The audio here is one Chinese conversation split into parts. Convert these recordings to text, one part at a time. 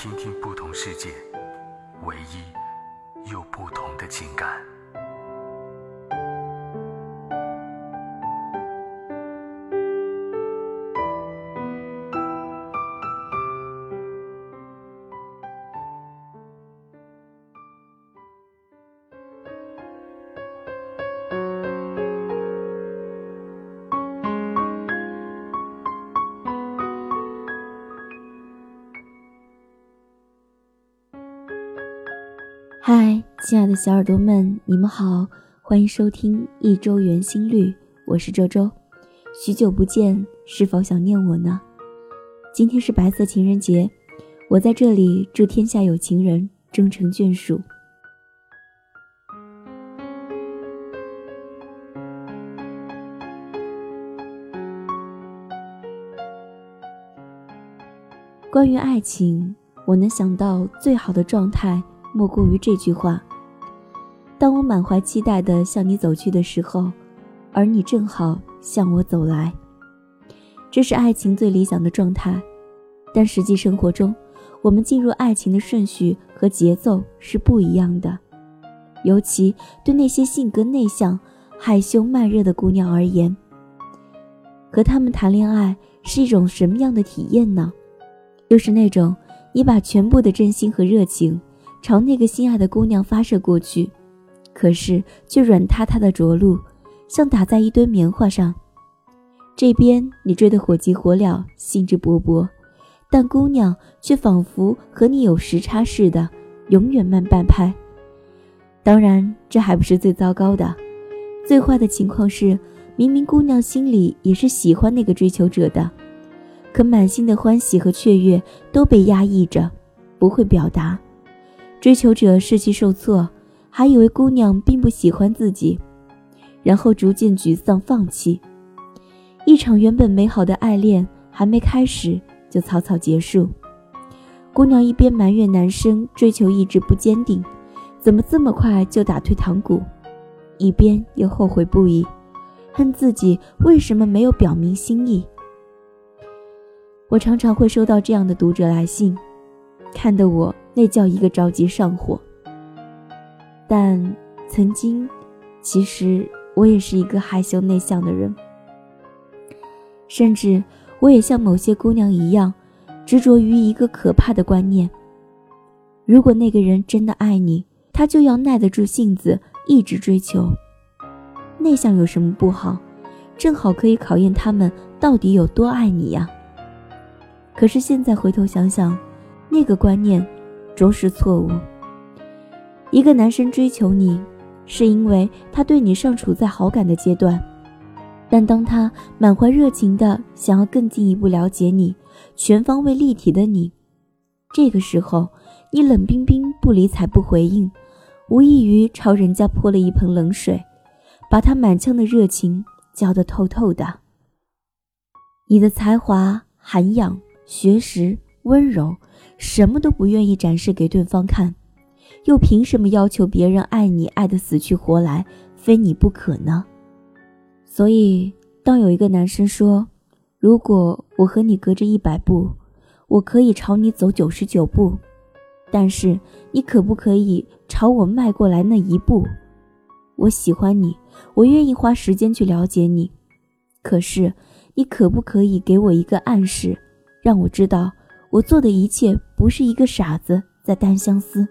听听不同世界，唯一又不同的情感。亲爱的小耳朵们，你们好，欢迎收听一周圆心率，我是周周。许久不见，是否想念我呢？今天是白色情人节，我在这里祝天下有情人终成眷属。关于爱情，我能想到最好的状态。莫过于这句话：当我满怀期待地向你走去的时候，而你正好向我走来。这是爱情最理想的状态，但实际生活中，我们进入爱情的顺序和节奏是不一样的。尤其对那些性格内向、害羞慢热的姑娘而言，和他们谈恋爱是一种什么样的体验呢？就是那种你把全部的真心和热情。朝那个心爱的姑娘发射过去，可是却软塌塌的着陆，像打在一堆棉花上。这边你追得火急火燎，兴致勃勃，但姑娘却仿佛和你有时差似的，永远慢半拍。当然，这还不是最糟糕的，最坏的情况是，明明姑娘心里也是喜欢那个追求者的，可满心的欢喜和雀跃都被压抑着，不会表达。追求者士气受挫，还以为姑娘并不喜欢自己，然后逐渐沮丧放弃。一场原本美好的爱恋还没开始就草草结束。姑娘一边埋怨男生追求意志不坚定，怎么这么快就打退堂鼓，一边又后悔不已，恨自己为什么没有表明心意。我常常会收到这样的读者来信，看得我。那叫一个着急上火。但曾经，其实我也是一个害羞内向的人，甚至我也像某些姑娘一样，执着于一个可怕的观念：如果那个人真的爱你，他就要耐得住性子，一直追求。内向有什么不好？正好可以考验他们到底有多爱你呀。可是现在回头想想，那个观念。着实错误。一个男生追求你，是因为他对你尚处在好感的阶段，但当他满怀热情的想要更进一步了解你，全方位立体的你，这个时候你冷冰冰不理睬不回应，无异于朝人家泼了一盆冷水，把他满腔的热情浇得透透的。你的才华、涵养、学识、温柔。什么都不愿意展示给对方看，又凭什么要求别人爱你爱得死去活来，非你不可呢？所以，当有一个男生说：“如果我和你隔着一百步，我可以朝你走九十九步，但是你可不可以朝我迈过来那一步？我喜欢你，我愿意花时间去了解你，可是你可不可以给我一个暗示，让我知道？”我做的一切不是一个傻子在单相思。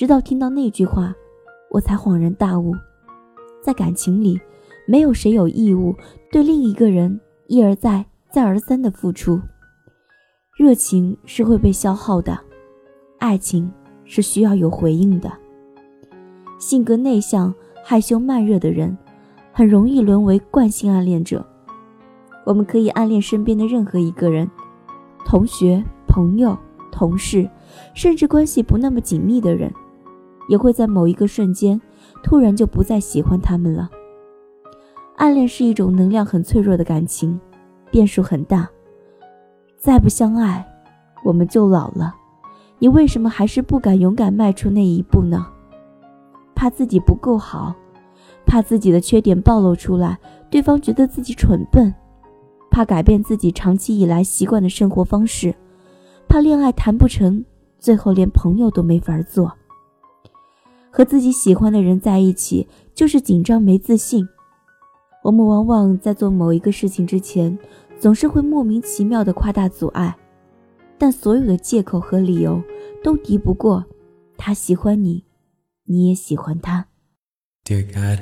直到听到那句话，我才恍然大悟，在感情里，没有谁有义务对另一个人一而再、再而三的付出。热情是会被消耗的，爱情是需要有回应的。性格内向、害羞慢热的人，很容易沦为惯性暗恋者。我们可以暗恋身边的任何一个人。同学、朋友、同事，甚至关系不那么紧密的人，也会在某一个瞬间，突然就不再喜欢他们了。暗恋是一种能量很脆弱的感情，变数很大。再不相爱，我们就老了。你为什么还是不敢勇敢迈出那一步呢？怕自己不够好，怕自己的缺点暴露出来，对方觉得自己蠢笨，怕改变自己长期以来习惯的生活方式，怕恋爱谈不成，最后连朋友都没法做。和自己喜欢的人在一起，就是紧张没自信。我们往往在做某一个事情之前，总是会莫名其妙的夸大阻碍。但所有的借口和理由都敌不过他喜欢你，你也喜欢他。Dear God,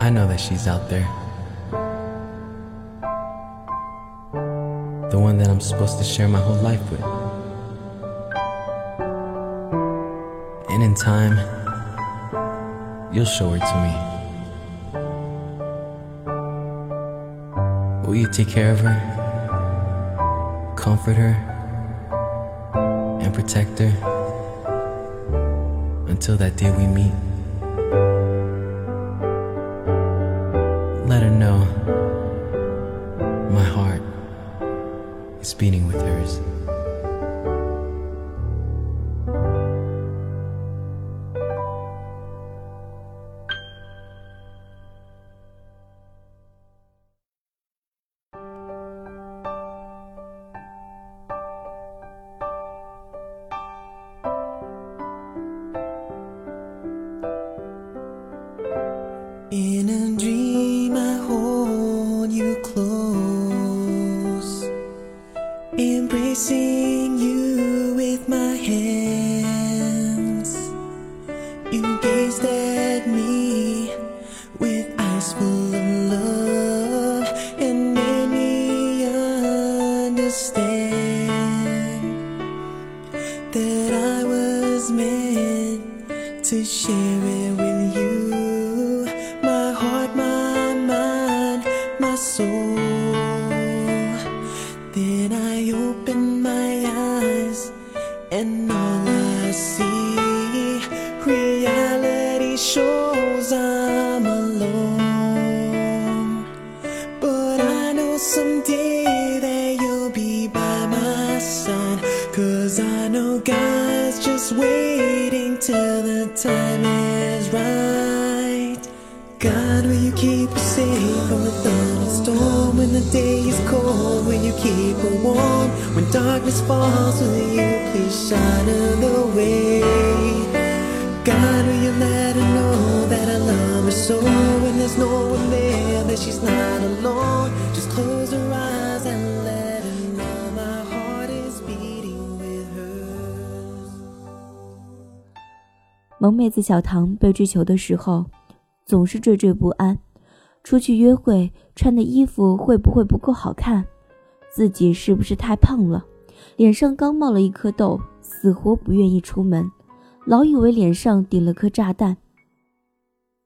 I know that she's out there. The one that I'm supposed to share my whole life with. And in time, you'll show her to me. Will you take care of her, comfort her, and protect her until that day we meet? Let her know my heart is beating with hers. Keep her warm when darkness falls? Will you please shine her the way? God, will you let her know that I love her so? When there's no one there, that she's not alone. Just close her eyes and let her know my heart is beating with hers. 萌妹子小唐被追求的时候，总是惴惴不安。出去约会穿的衣服会不会不够好看？自己是不是太胖了？脸上刚冒了一颗痘，死活不愿意出门，老以为脸上顶了颗炸弹。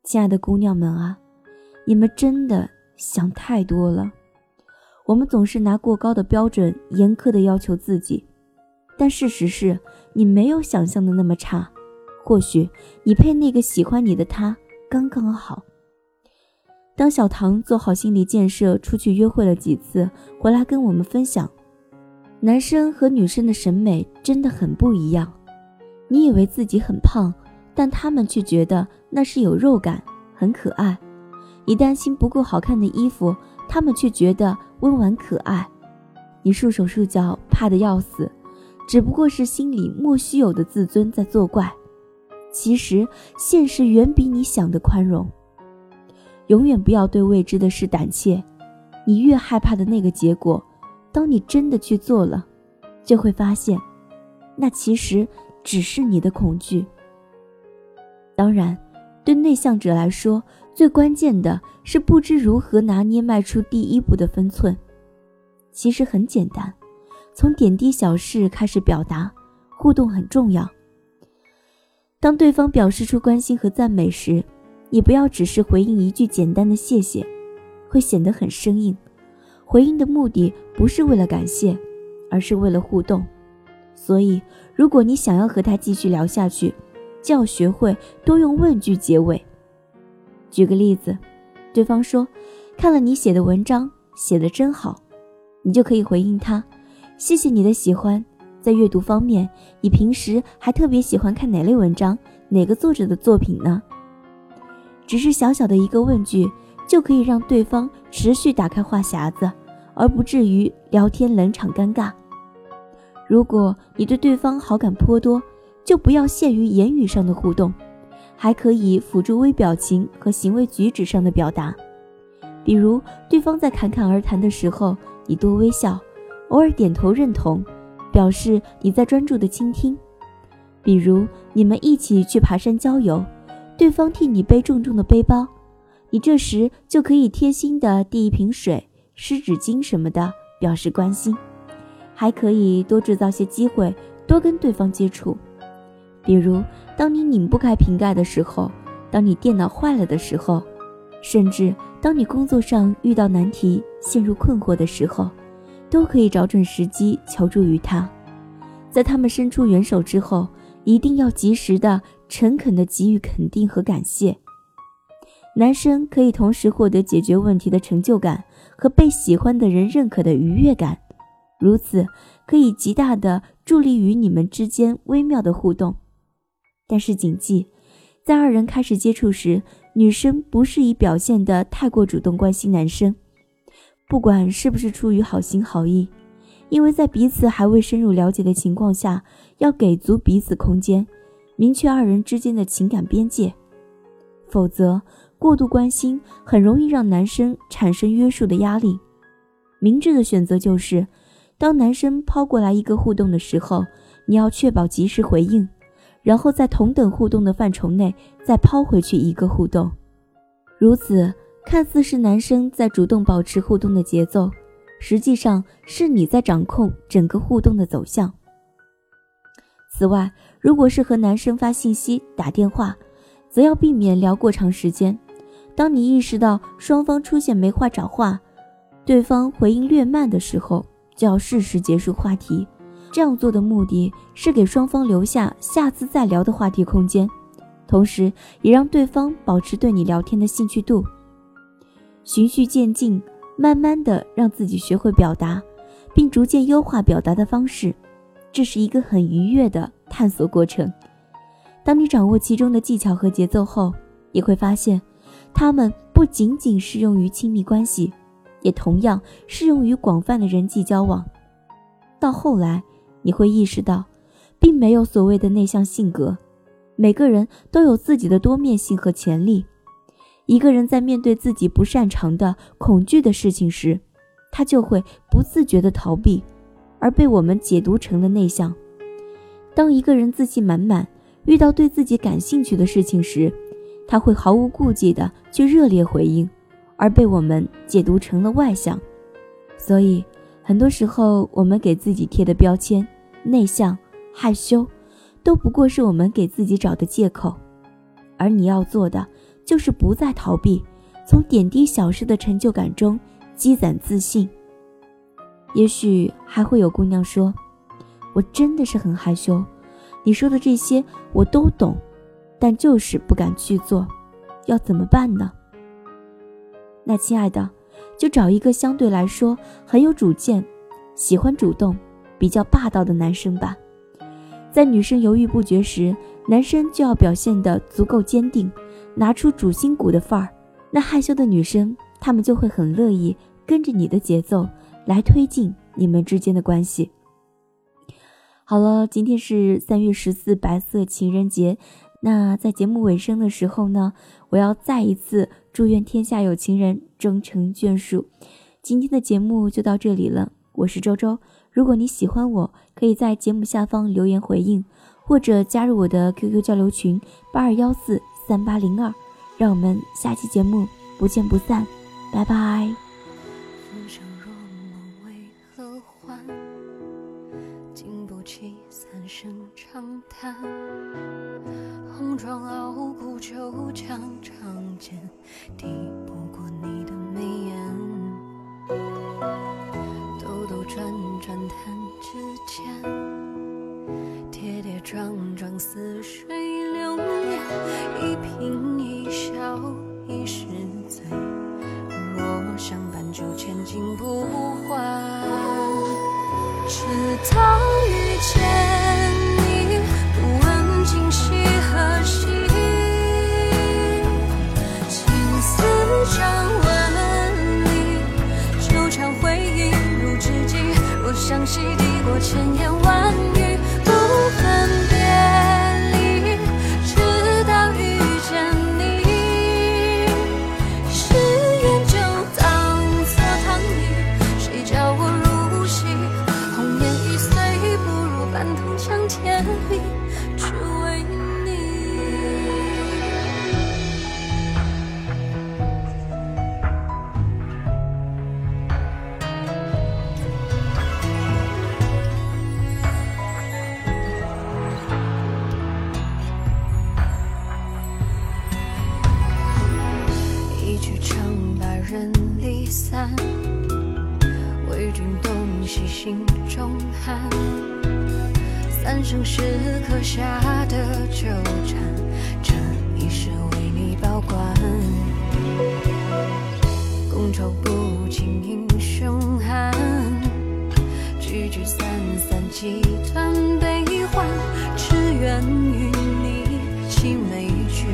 亲爱的姑娘们啊，你们真的想太多了。我们总是拿过高的标准严苛的要求自己，但事实是你没有想象的那么差。或许你配那个喜欢你的他刚刚好。当小唐做好心理建设，出去约会了几次，回来跟我们分享，男生和女生的审美真的很不一样。你以为自己很胖，但他们却觉得那是有肉感，很可爱。你担心不够好看的衣服，他们却觉得温婉可爱。你束手束脚，怕得要死，只不过是心里莫须有的自尊在作怪。其实，现实远比你想的宽容。永远不要对未知的事胆怯，你越害怕的那个结果，当你真的去做了，就会发现，那其实只是你的恐惧。当然，对内向者来说，最关键的是不知如何拿捏迈出第一步的分寸。其实很简单，从点滴小事开始表达，互动很重要。当对方表示出关心和赞美时，你不要只是回应一句简单的谢谢，会显得很生硬。回应的目的不是为了感谢，而是为了互动。所以，如果你想要和他继续聊下去，就要学会多用问句结尾。举个例子，对方说：“看了你写的文章，写的真好。”你就可以回应他：“谢谢你的喜欢。在阅读方面，你平时还特别喜欢看哪类文章？哪个作者的作品呢？”只是小小的一个问句，就可以让对方持续打开话匣子，而不至于聊天冷场尴尬。如果你对对方好感颇多，就不要限于言语上的互动，还可以辅助微表情和行为举止上的表达。比如，对方在侃侃而谈的时候，你多微笑，偶尔点头认同，表示你在专注的倾听。比如，你们一起去爬山郊游，对方替你背重重的背包，你这时就可以贴心的递一瓶水、湿纸巾什么的，表示关心。还可以多制造些机会，多跟对方接触。比如，当你拧不开瓶盖的时候，当你电脑坏了的时候，甚至当你工作上遇到难题、陷入困惑的时候，都可以找准时机求助于他。在他们伸出援手之后，一定要及时的、诚恳的给予肯定和感谢。男生可以同时获得解决问题的成就感和被喜欢的人认可的愉悦感，如此可以极大的助力于你们之间微妙的互动。但是谨记，在二人开始接触时，女生不适宜表现得太过主动关心男生，不管是不是出于好心好意，因为在彼此还未深入了解的情况下，要给足彼此空间，明确二人之间的情感边界，否则过度关心很容易让男生产生约束的压力。明智的选择就是，当男生抛过来一个互动的时候，你要确保及时回应。然后在同等互动的范畴内再抛回去一个互动，如此看似是男生在主动保持互动的节奏，实际上是你在掌控整个互动的走向。此外，如果是和男生发信息、打电话，则要避免聊过长时间。当你意识到双方出现没话找话，对方回应略慢的时候，就要适时结束话题。这样做的目的是给双方留下下次再聊的话题空间，同时也让对方保持对你聊天的兴趣度。循序渐进，慢慢的让自己学会表达，并逐渐优化表达的方式，这是一个很愉悦的探索过程。当你掌握其中的技巧和节奏后，你会发现，它们不仅仅适用于亲密关系，也同样适用于广泛的人际交往。到后来。你会意识到，并没有所谓的内向性格，每个人都有自己的多面性和潜力。一个人在面对自己不擅长的、恐惧的事情时，他就会不自觉地逃避，而被我们解读成了内向。当一个人自信满满，遇到对自己感兴趣的事情时，他会毫无顾忌地去热烈回应，而被我们解读成了外向。所以，很多时候我们给自己贴的标签。内向、害羞，都不过是我们给自己找的借口，而你要做的就是不再逃避，从点滴小事的成就感中积攒自信。也许还会有姑娘说：“我真的是很害羞，你说的这些我都懂，但就是不敢去做，要怎么办呢？”那亲爱的，就找一个相对来说很有主见、喜欢主动。比较霸道的男生吧，在女生犹豫不决时，男生就要表现得足够坚定，拿出主心骨的范儿。那害羞的女生，他们就会很乐意跟着你的节奏来推进你们之间的关系。好了，今天是三月十四白色情人节，那在节目尾声的时候呢，我要再一次祝愿天下有情人终成眷属。今天的节目就到这里了，我是周周。如果你喜欢我，可以在节目下方留言回应，或者加入我的 QQ 交流群八二幺四三八零二，让我们下期节目不见不散，拜拜。红妆傲骨就将长剑，呼吸抵过千言万语为君动膝，心中寒。三生石刻下的纠缠，这一世为你保管。觥筹不惊，英雄汉聚聚散散，几段悲欢，只愿与你青梅。聚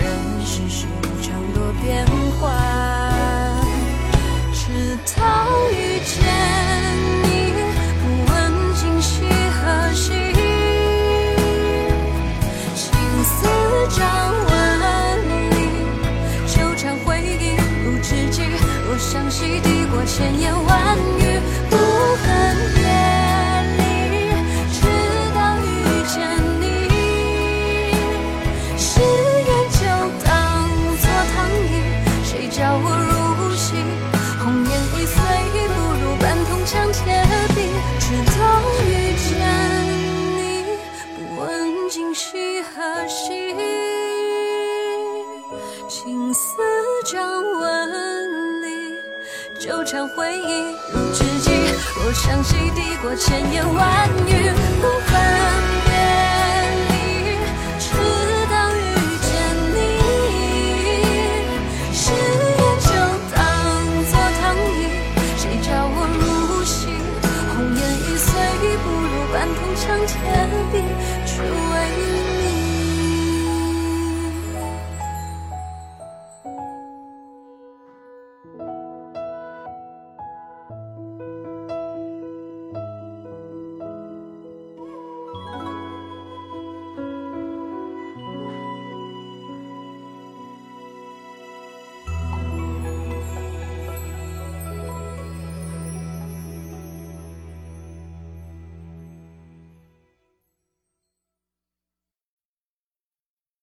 人世事，无常多变幻。千言万相信抵过千言万语，不分别离，直到遇见你。誓言就当作糖衣，谁叫我入戏？红颜易碎，不如半空墙天地，只为。